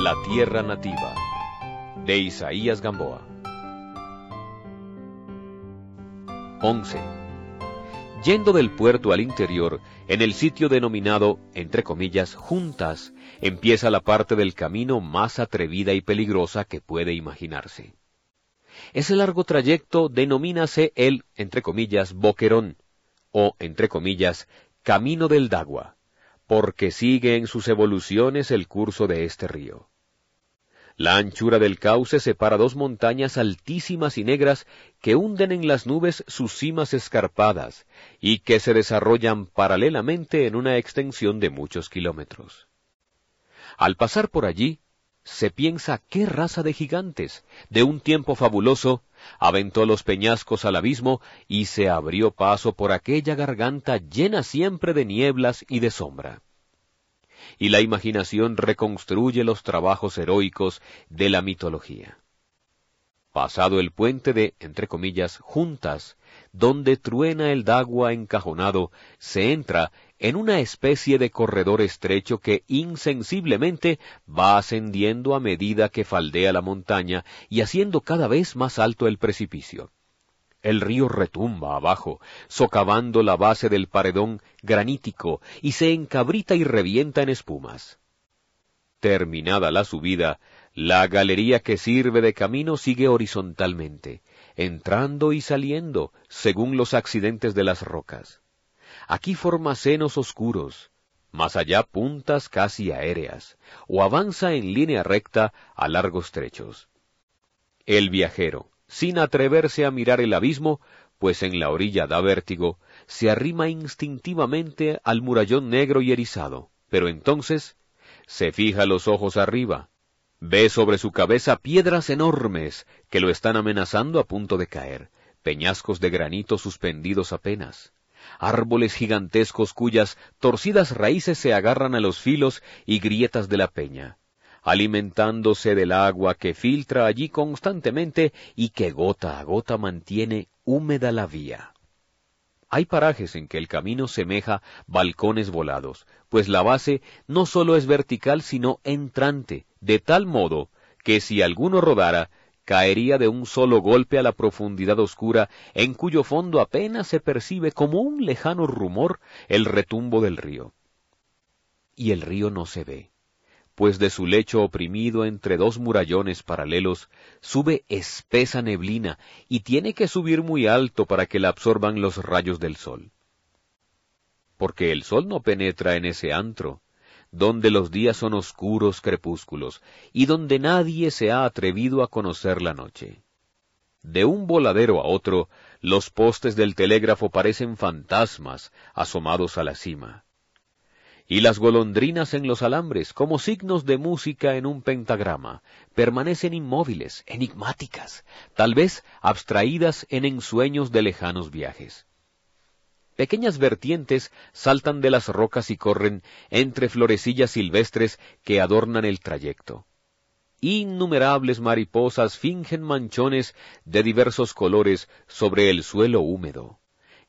La tierra nativa de Isaías Gamboa 11. Yendo del puerto al interior, en el sitio denominado, entre comillas, juntas, empieza la parte del camino más atrevida y peligrosa que puede imaginarse. Ese largo trayecto denomínase el, entre comillas, boquerón, o, entre comillas, camino del Dagua, porque sigue en sus evoluciones el curso de este río. La anchura del cauce separa dos montañas altísimas y negras que hunden en las nubes sus cimas escarpadas y que se desarrollan paralelamente en una extensión de muchos kilómetros. Al pasar por allí, se piensa qué raza de gigantes, de un tiempo fabuloso, aventó los peñascos al abismo y se abrió paso por aquella garganta llena siempre de nieblas y de sombra y la imaginación reconstruye los trabajos heroicos de la mitología. Pasado el puente de, entre comillas, juntas, donde truena el dagua encajonado, se entra en una especie de corredor estrecho que insensiblemente va ascendiendo a medida que faldea la montaña y haciendo cada vez más alto el precipicio. El río retumba abajo, socavando la base del paredón granítico y se encabrita y revienta en espumas. Terminada la subida, la galería que sirve de camino sigue horizontalmente, entrando y saliendo según los accidentes de las rocas. Aquí forma senos oscuros, más allá puntas casi aéreas, o avanza en línea recta a largos trechos. El viajero, sin atreverse a mirar el abismo, pues en la orilla da vértigo, se arrima instintivamente al murallón negro y erizado, pero entonces se fija los ojos arriba, ve sobre su cabeza piedras enormes que lo están amenazando a punto de caer, peñascos de granito suspendidos apenas, árboles gigantescos cuyas torcidas raíces se agarran a los filos y grietas de la peña, alimentándose del agua que filtra allí constantemente y que gota a gota mantiene húmeda la vía. Hay parajes en que el camino semeja balcones volados, pues la base no sólo es vertical sino entrante, de tal modo que si alguno rodara, caería de un solo golpe a la profundidad oscura, en cuyo fondo apenas se percibe como un lejano rumor el retumbo del río. Y el río no se ve pues de su lecho oprimido entre dos murallones paralelos sube espesa neblina y tiene que subir muy alto para que la absorban los rayos del sol. Porque el sol no penetra en ese antro, donde los días son oscuros crepúsculos y donde nadie se ha atrevido a conocer la noche. De un voladero a otro, los postes del telégrafo parecen fantasmas asomados a la cima y las golondrinas en los alambres, como signos de música en un pentagrama, permanecen inmóviles, enigmáticas, tal vez abstraídas en ensueños de lejanos viajes. Pequeñas vertientes saltan de las rocas y corren entre florecillas silvestres que adornan el trayecto. Innumerables mariposas fingen manchones de diversos colores sobre el suelo húmedo,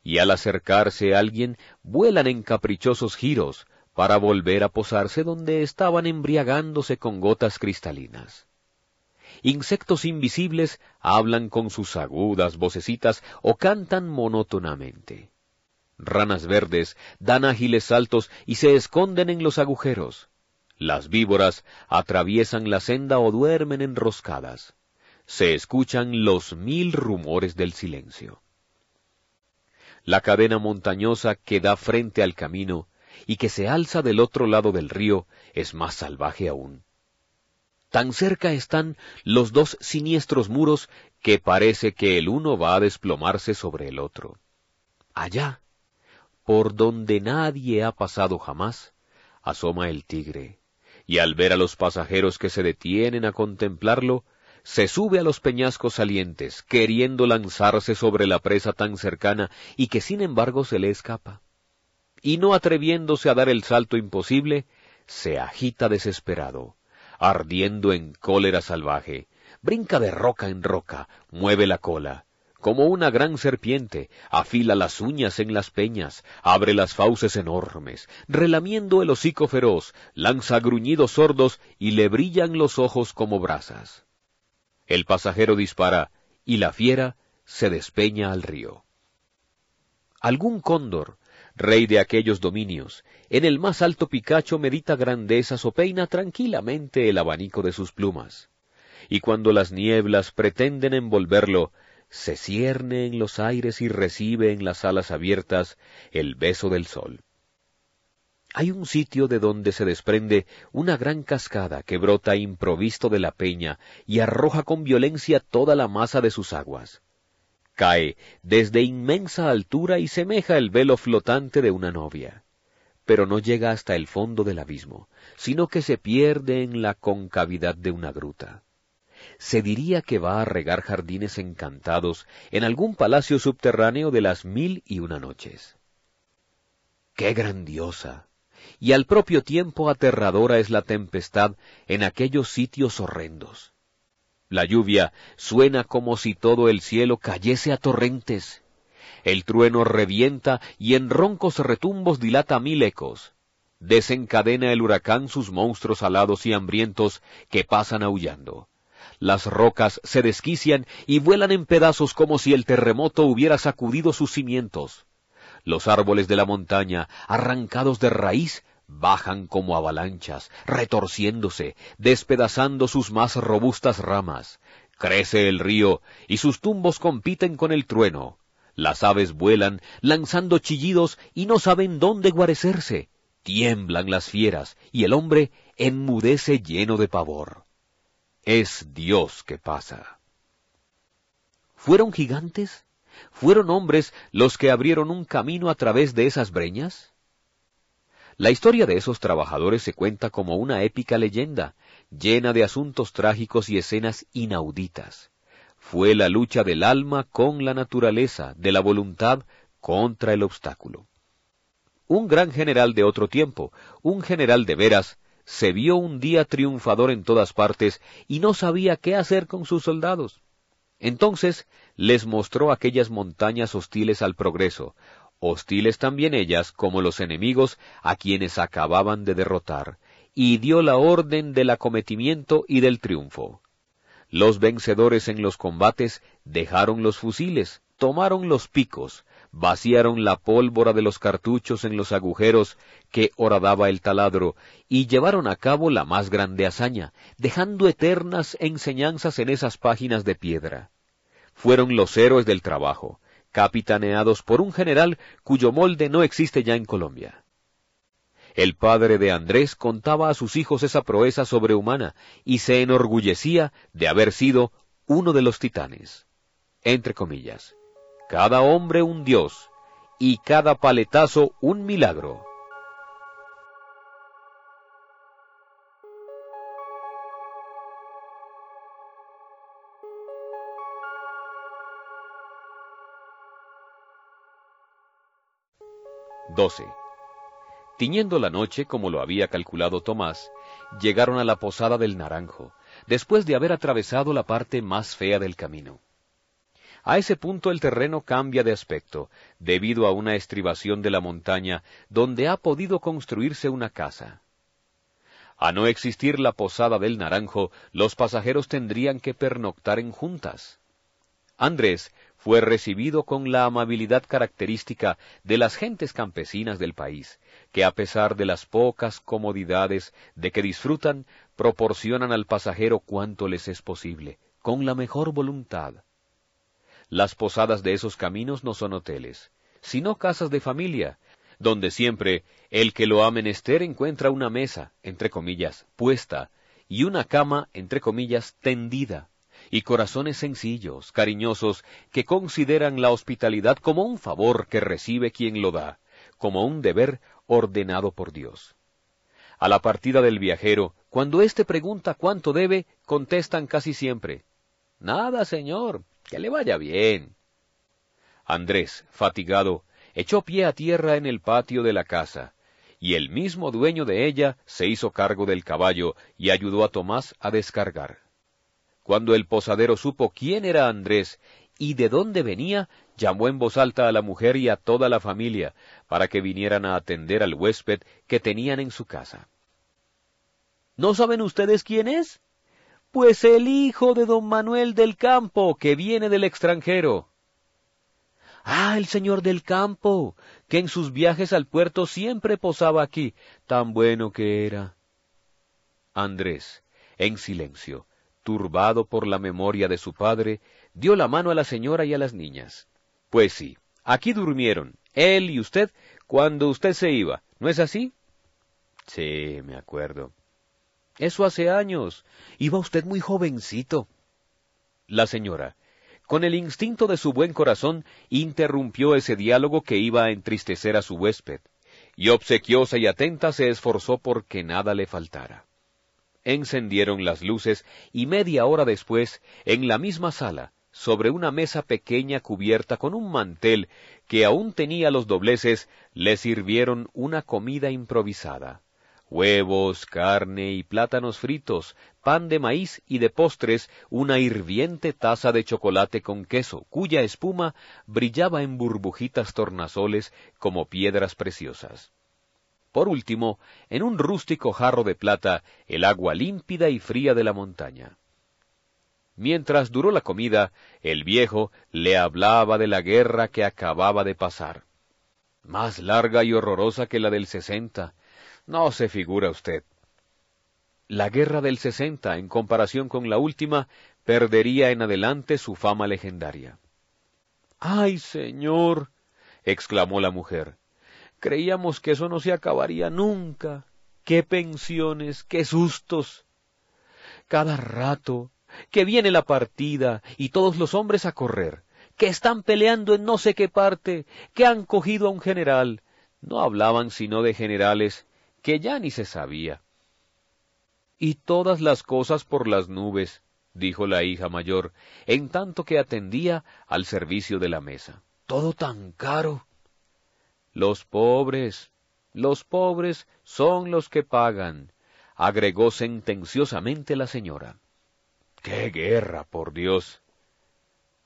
y al acercarse alguien vuelan en caprichosos giros, para volver a posarse donde estaban embriagándose con gotas cristalinas. Insectos invisibles hablan con sus agudas vocecitas o cantan monótonamente. Ranas verdes dan ágiles saltos y se esconden en los agujeros. Las víboras atraviesan la senda o duermen enroscadas. Se escuchan los mil rumores del silencio. La cadena montañosa que da frente al camino y que se alza del otro lado del río es más salvaje aún. Tan cerca están los dos siniestros muros que parece que el uno va a desplomarse sobre el otro. Allá, por donde nadie ha pasado jamás, asoma el tigre, y al ver a los pasajeros que se detienen a contemplarlo, se sube a los peñascos salientes, queriendo lanzarse sobre la presa tan cercana y que sin embargo se le escapa y no atreviéndose a dar el salto imposible, se agita desesperado, ardiendo en cólera salvaje, brinca de roca en roca, mueve la cola, como una gran serpiente, afila las uñas en las peñas, abre las fauces enormes, relamiendo el hocico feroz, lanza gruñidos sordos y le brillan los ojos como brasas. El pasajero dispara, y la fiera se despeña al río. Algún cóndor, rey de aquellos dominios, en el más alto picacho medita grandezas o peina tranquilamente el abanico de sus plumas. Y cuando las nieblas pretenden envolverlo, se cierne en los aires y recibe en las alas abiertas el beso del sol. Hay un sitio de donde se desprende una gran cascada que brota improvisto de la peña y arroja con violencia toda la masa de sus aguas. Cae desde inmensa altura y semeja el velo flotante de una novia, pero no llega hasta el fondo del abismo, sino que se pierde en la concavidad de una gruta. Se diría que va a regar jardines encantados en algún palacio subterráneo de las mil y una noches. ¡Qué grandiosa! y al propio tiempo aterradora es la tempestad en aquellos sitios horrendos. La lluvia suena como si todo el cielo cayese a torrentes. El trueno revienta y en roncos retumbos dilata mil ecos. Desencadena el huracán sus monstruos alados y hambrientos que pasan aullando. Las rocas se desquician y vuelan en pedazos como si el terremoto hubiera sacudido sus cimientos. Los árboles de la montaña, arrancados de raíz, bajan como avalanchas, retorciéndose, despedazando sus más robustas ramas. Crece el río, y sus tumbos compiten con el trueno. Las aves vuelan, lanzando chillidos, y no saben dónde guarecerse. Tiemblan las fieras, y el hombre enmudece lleno de pavor. Es Dios que pasa. ¿Fueron gigantes? ¿Fueron hombres los que abrieron un camino a través de esas breñas? La historia de esos trabajadores se cuenta como una épica leyenda, llena de asuntos trágicos y escenas inauditas. Fue la lucha del alma con la naturaleza, de la voluntad contra el obstáculo. Un gran general de otro tiempo, un general de veras, se vio un día triunfador en todas partes y no sabía qué hacer con sus soldados. Entonces les mostró aquellas montañas hostiles al progreso, hostiles también ellas como los enemigos a quienes acababan de derrotar, y dio la orden del acometimiento y del triunfo. Los vencedores en los combates dejaron los fusiles, tomaron los picos, vaciaron la pólvora de los cartuchos en los agujeros que horadaba el taladro, y llevaron a cabo la más grande hazaña, dejando eternas enseñanzas en esas páginas de piedra. Fueron los héroes del trabajo, capitaneados por un general cuyo molde no existe ya en Colombia. El padre de Andrés contaba a sus hijos esa proeza sobrehumana y se enorgullecía de haber sido uno de los titanes. Entre comillas, cada hombre un dios y cada paletazo un milagro. 12. Tiñendo la noche, como lo había calculado Tomás, llegaron a la posada del Naranjo, después de haber atravesado la parte más fea del camino. A ese punto el terreno cambia de aspecto, debido a una estribación de la montaña donde ha podido construirse una casa. A no existir la posada del Naranjo, los pasajeros tendrían que pernoctar en juntas. Andrés fue recibido con la amabilidad característica de las gentes campesinas del país, que a pesar de las pocas comodidades de que disfrutan, proporcionan al pasajero cuanto les es posible, con la mejor voluntad. Las posadas de esos caminos no son hoteles, sino casas de familia, donde siempre el que lo ha menester encuentra una mesa, entre comillas, puesta, y una cama, entre comillas, tendida, y corazones sencillos, cariñosos, que consideran la hospitalidad como un favor que recibe quien lo da, como un deber ordenado por Dios. A la partida del viajero, cuando éste pregunta cuánto debe, contestan casi siempre, Nada, señor, que le vaya bien. Andrés, fatigado, echó pie a tierra en el patio de la casa, y el mismo dueño de ella se hizo cargo del caballo y ayudó a Tomás a descargar. Cuando el posadero supo quién era Andrés y de dónde venía, llamó en voz alta a la mujer y a toda la familia para que vinieran a atender al huésped que tenían en su casa. ¿No saben ustedes quién es? Pues el hijo de don Manuel del Campo, que viene del extranjero. Ah, el señor del campo, que en sus viajes al puerto siempre posaba aquí. Tan bueno que era. Andrés, en silencio, turbado por la memoria de su padre, dio la mano a la señora y a las niñas. Pues sí, aquí durmieron, él y usted, cuando usted se iba, ¿no es así? Sí, me acuerdo. Eso hace años. Iba usted muy jovencito. La señora, con el instinto de su buen corazón, interrumpió ese diálogo que iba a entristecer a su huésped, y obsequiosa y atenta se esforzó por que nada le faltara. Encendieron las luces y media hora después, en la misma sala, sobre una mesa pequeña cubierta con un mantel que aún tenía los dobleces, le sirvieron una comida improvisada. Huevos, carne y plátanos fritos, pan de maíz y de postres una hirviente taza de chocolate con queso, cuya espuma brillaba en burbujitas tornasoles como piedras preciosas. Por último, en un rústico jarro de plata, el agua límpida y fría de la montaña. Mientras duró la comida, el viejo le hablaba de la guerra que acababa de pasar. Más larga y horrorosa que la del sesenta. No se figura usted. La guerra del sesenta, en comparación con la última, perdería en adelante su fama legendaria. ¡Ay, señor! exclamó la mujer. Creíamos que eso no se acabaría nunca. ¡Qué pensiones! ¡Qué sustos! Cada rato que viene la partida y todos los hombres a correr, que están peleando en no sé qué parte, que han cogido a un general. No hablaban sino de generales que ya ni se sabía. Y todas las cosas por las nubes, dijo la hija mayor, en tanto que atendía al servicio de la mesa. Todo tan caro. Los pobres, los pobres son los que pagan, agregó sentenciosamente la señora. ¡Qué guerra, por Dios!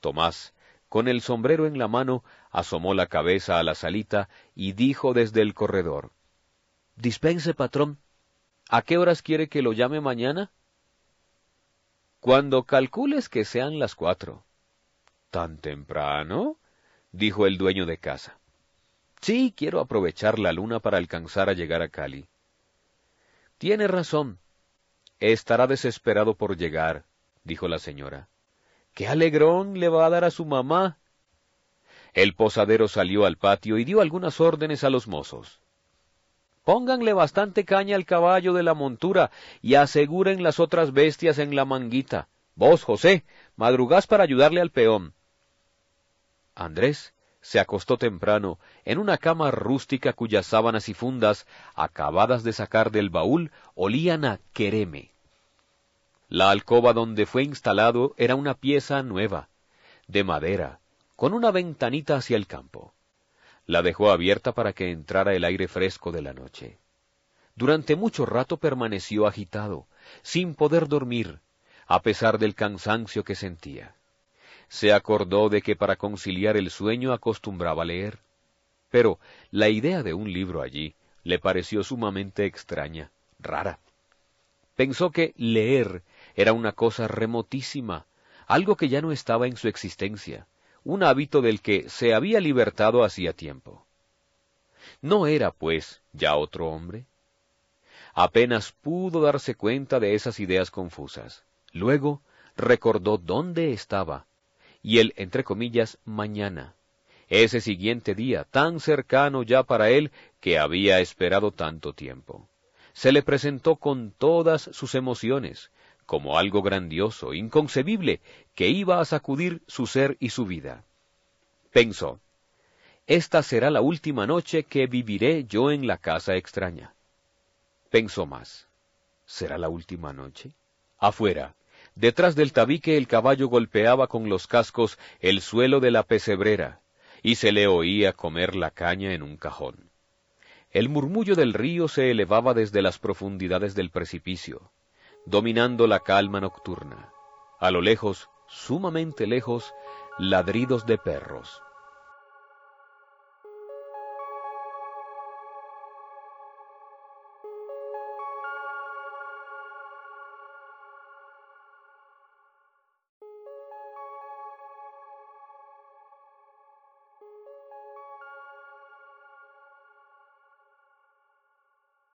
Tomás, con el sombrero en la mano, asomó la cabeza a la salita y dijo desde el corredor Dispense, patrón. ¿A qué horas quiere que lo llame mañana? Cuando calcules que sean las cuatro. ¿Tan temprano? dijo el dueño de casa. Sí, quiero aprovechar la luna para alcanzar a llegar a Cali. Tiene razón. Estará desesperado por llegar, dijo la señora. ¡Qué alegrón le va a dar a su mamá! El posadero salió al patio y dio algunas órdenes a los mozos. Pónganle bastante caña al caballo de la montura y aseguren las otras bestias en la manguita. Vos, José, madrugás para ayudarle al peón. Andrés se acostó temprano en una cama rústica cuyas sábanas y fundas, acabadas de sacar del baúl, olían a quereme. La alcoba donde fue instalado era una pieza nueva, de madera, con una ventanita hacia el campo. La dejó abierta para que entrara el aire fresco de la noche. Durante mucho rato permaneció agitado, sin poder dormir, a pesar del cansancio que sentía. Se acordó de que para conciliar el sueño acostumbraba leer. Pero la idea de un libro allí le pareció sumamente extraña, rara. Pensó que leer era una cosa remotísima, algo que ya no estaba en su existencia, un hábito del que se había libertado hacía tiempo. ¿No era, pues, ya otro hombre? Apenas pudo darse cuenta de esas ideas confusas. Luego recordó dónde estaba, y el, entre comillas, mañana, ese siguiente día, tan cercano ya para él que había esperado tanto tiempo. Se le presentó con todas sus emociones, como algo grandioso, inconcebible, que iba a sacudir su ser y su vida. Pensó, esta será la última noche que viviré yo en la casa extraña. Pensó más, ¿será la última noche? Afuera, detrás del tabique el caballo golpeaba con los cascos el suelo de la pesebrera, y se le oía comer la caña en un cajón. El murmullo del río se elevaba desde las profundidades del precipicio, dominando la calma nocturna. A lo lejos, sumamente lejos, ladridos de perros.